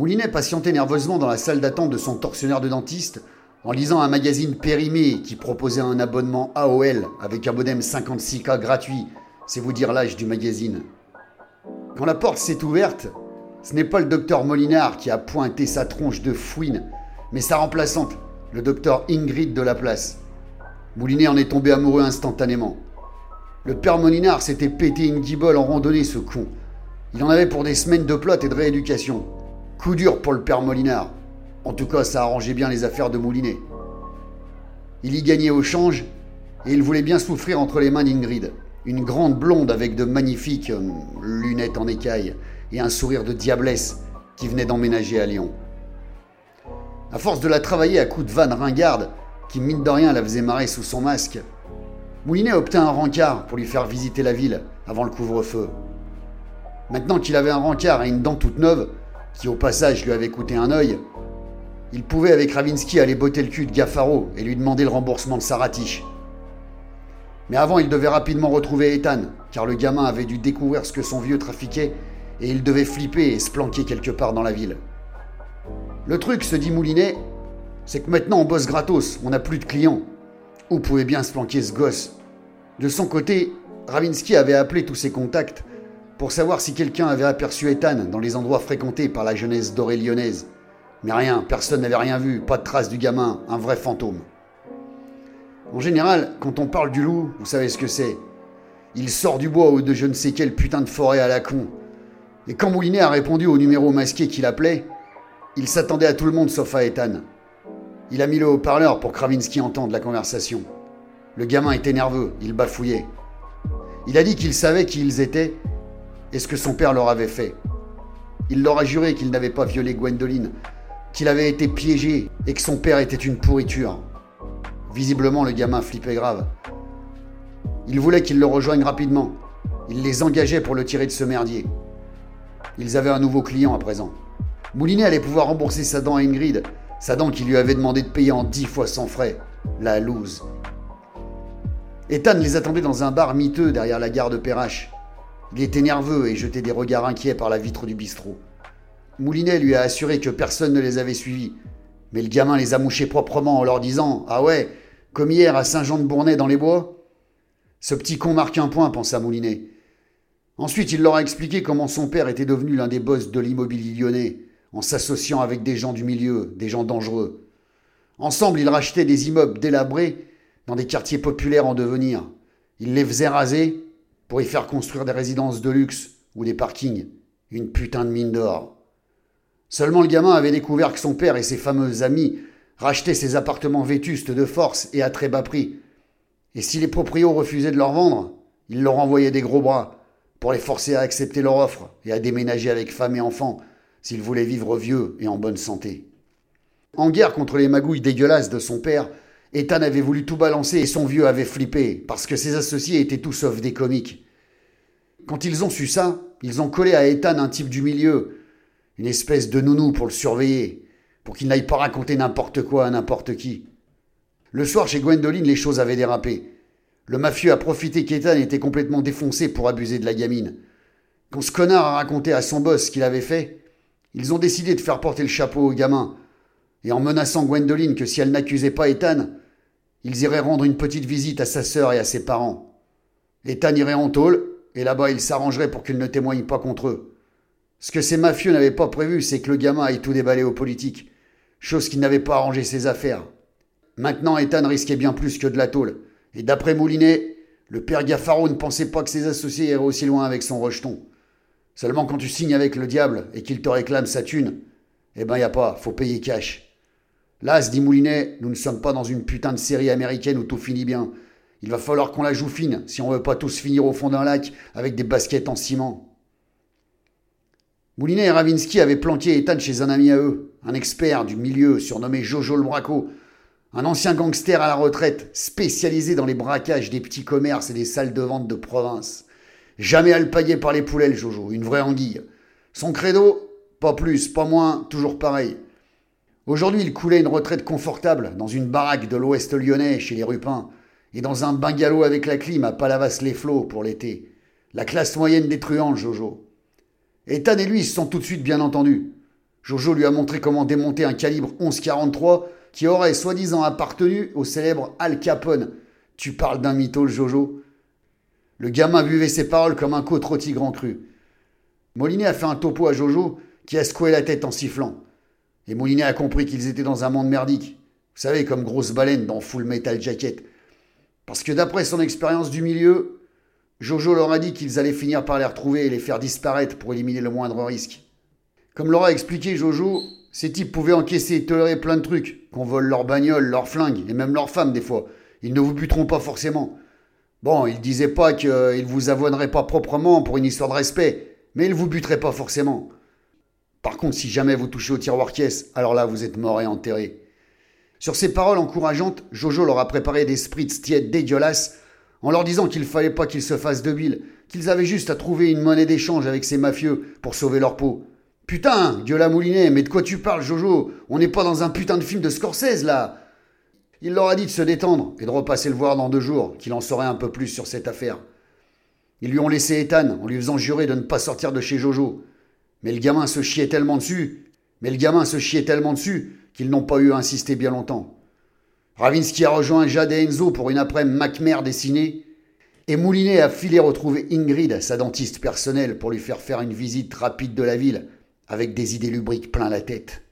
Moulinet patientait nerveusement dans la salle d'attente de son tortionnaire de dentiste en lisant un magazine périmé qui proposait un abonnement AOL avec un modem 56K gratuit. C'est vous dire l'âge du magazine. Quand la porte s'est ouverte, ce n'est pas le docteur Molinard qui a pointé sa tronche de fouine, mais sa remplaçante, le docteur Ingrid de la place. Moulinet en est tombé amoureux instantanément. Le père Molinard s'était pété une guibole en randonnée, ce con. Il en avait pour des semaines de plot et de rééducation. Coup dur pour le père Molinard. En tout cas, ça arrangeait bien les affaires de Moulinet. Il y gagnait au change et il voulait bien souffrir entre les mains d'Ingrid, une grande blonde avec de magnifiques euh, lunettes en écaille et un sourire de diablesse qui venait d'emménager à Lyon. À force de la travailler à coups de vanne ringarde, qui mine de rien la faisait marrer sous son masque, Moulinet obtint un rencard pour lui faire visiter la ville avant le couvre-feu. Maintenant qu'il avait un rencard et une dent toute neuve, qui au passage lui avait coûté un œil, il pouvait avec Ravinsky aller botter le cul de Gaffaro et lui demander le remboursement de sa ratiche. Mais avant, il devait rapidement retrouver Ethan, car le gamin avait dû découvrir ce que son vieux trafiquait et il devait flipper et se planquer quelque part dans la ville. Le truc, se dit Moulinet, c'est que maintenant on bosse gratos, on n'a plus de clients. Où pouvait bien se planquer ce gosse? De son côté, Ravinsky avait appelé tous ses contacts pour savoir si quelqu'un avait aperçu Ethan dans les endroits fréquentés par la jeunesse dorée lyonnaise. Mais rien, personne n'avait rien vu, pas de trace du gamin, un vrai fantôme. En général, quand on parle du loup, vous savez ce que c'est. Il sort du bois ou de je ne sais quelle putain de forêt à la con. Et quand Moulinet a répondu au numéro masqué qu'il appelait, il s'attendait à tout le monde sauf à Ethan. Il a mis le haut-parleur pour Kravinsky entende la conversation. Le gamin était nerveux, il bafouillait. Il a dit qu'il savait qui ils étaient et ce que son père leur avait fait. Il leur a juré qu'il n'avait pas violé Gwendoline, qu'il avait été piégé et que son père était une pourriture. Visiblement, le gamin flippait grave. Il voulait qu'ils le rejoignent rapidement. Il les engageait pour le tirer de ce merdier. Ils avaient un nouveau client à présent. Moulinet allait pouvoir rembourser sa dent à Ingrid sa dent qui lui avait demandé de payer en dix fois sans frais. La loose. Ethan les attendait dans un bar miteux derrière la gare de Perrache. Il était nerveux et jetait des regards inquiets par la vitre du bistrot. Moulinet lui a assuré que personne ne les avait suivis. Mais le gamin les a mouchés proprement en leur disant Ah ouais, comme hier à Saint-Jean-de-Bournay dans les bois? Ce petit con marque un point, pensa Moulinet. Ensuite, il leur a expliqué comment son père était devenu l'un des boss de l'immobilier lyonnais en s'associant avec des gens du milieu, des gens dangereux. Ensemble, ils rachetaient des immeubles délabrés dans des quartiers populaires en devenir. Ils les faisaient raser pour y faire construire des résidences de luxe ou des parkings. Une putain de mine d'or. Seulement le gamin avait découvert que son père et ses fameux amis rachetaient ces appartements vétustes de force et à très bas prix. Et si les proprios refusaient de leur vendre, ils leur envoyaient des gros bras pour les forcer à accepter leur offre et à déménager avec femme et enfants s'il voulait vivre vieux et en bonne santé. En guerre contre les magouilles dégueulasses de son père, Ethan avait voulu tout balancer et son vieux avait flippé, parce que ses associés étaient tous sauf des comiques. Quand ils ont su ça, ils ont collé à Ethan un type du milieu, une espèce de nounou pour le surveiller, pour qu'il n'aille pas raconter n'importe quoi à n'importe qui. Le soir, chez Gwendoline, les choses avaient dérapé. Le mafieux a profité qu'Ethan était complètement défoncé pour abuser de la gamine. Quand ce connard a raconté à son boss ce qu'il avait fait, ils ont décidé de faire porter le chapeau au gamin, et en menaçant Gwendoline que si elle n'accusait pas Ethan, ils iraient rendre une petite visite à sa sœur et à ses parents. Ethan irait en tôle, et là-bas il s'arrangerait pour qu'il ne témoigne pas contre eux. Ce que ces mafieux n'avaient pas prévu, c'est que le gamin aille tout déballer aux politiques, chose qui n'avait pas arrangé ses affaires. Maintenant, Ethan risquait bien plus que de la tôle, et d'après Moulinet, le père Gaffaro ne pensait pas que ses associés iraient aussi loin avec son rejeton. Seulement quand tu signes avec le diable et qu'il te réclame sa thune, eh ben y a pas, faut payer cash. Là, se dit Moulinet, nous ne sommes pas dans une putain de série américaine où tout finit bien. Il va falloir qu'on la joue fine si on veut pas tous finir au fond d'un lac avec des baskets en ciment. Moulinet et Ravinsky avaient planqué Ethan chez un ami à eux, un expert du milieu surnommé Jojo le Braco, un ancien gangster à la retraite spécialisé dans les braquages des petits commerces et des salles de vente de province. Jamais alpagué par les poulets, le Jojo, une vraie anguille. Son credo, pas plus, pas moins, toujours pareil. Aujourd'hui, il coulait une retraite confortable dans une baraque de l'ouest lyonnais chez les Rupins et dans un bungalow avec la clim à Palavas-les-Flots pour l'été. La classe moyenne des truands, Jojo. Ethan et lui se sont tout de suite bien entendus. Jojo lui a montré comment démonter un calibre 11-43 qui aurait soi-disant appartenu au célèbre Al Capone. Tu parles d'un mytho, le Jojo Le gamin buvait ses paroles comme un côte rôti grand cru. Molinet a fait un topo à Jojo qui a secoué la tête en sifflant. Et Molinet a compris qu'ils étaient dans un monde merdique. Vous savez, comme grosse baleine dans Full Metal Jacket. Parce que d'après son expérience du milieu, Jojo leur a dit qu'ils allaient finir par les retrouver et les faire disparaître pour éliminer le moindre risque. Comme l'aura expliqué Jojo, ces types pouvaient encaisser et tolérer plein de trucs, qu'on vole leurs bagnoles, leurs flingues et même leurs femmes des fois. Ils ne vous buteront pas forcément. Bon, ils disaient pas qu'ils vous avoueraient pas proprement pour une histoire de respect, mais ils vous buteraient pas forcément. Par contre, si jamais vous touchez au tiroir caisse, alors là, vous êtes mort et enterré. Sur ces paroles encourageantes, Jojo leur a préparé des spritz tièdes dégueulasses en leur disant qu'il fallait pas qu'ils se fassent de bile, qu'ils avaient juste à trouver une monnaie d'échange avec ces mafieux pour sauver leur peau. Putain, Dieu moulinet, mais de quoi tu parles, Jojo? On n'est pas dans un putain de film de Scorsese, là Il leur a dit de se détendre et de repasser le voir dans deux jours, qu'il en saurait un peu plus sur cette affaire. Ils lui ont laissé Ethan en lui faisant jurer de ne pas sortir de chez Jojo. Mais le gamin se chiait tellement dessus, mais le gamin se chiait tellement dessus qu'ils n'ont pas eu à insister bien longtemps. Ravinsky a rejoint Jade et Enzo pour une après-midi Macmer dessinée, et Moulinet a filé retrouver Ingrid, sa dentiste personnelle, pour lui faire faire une visite rapide de la ville, avec des idées lubriques plein la tête.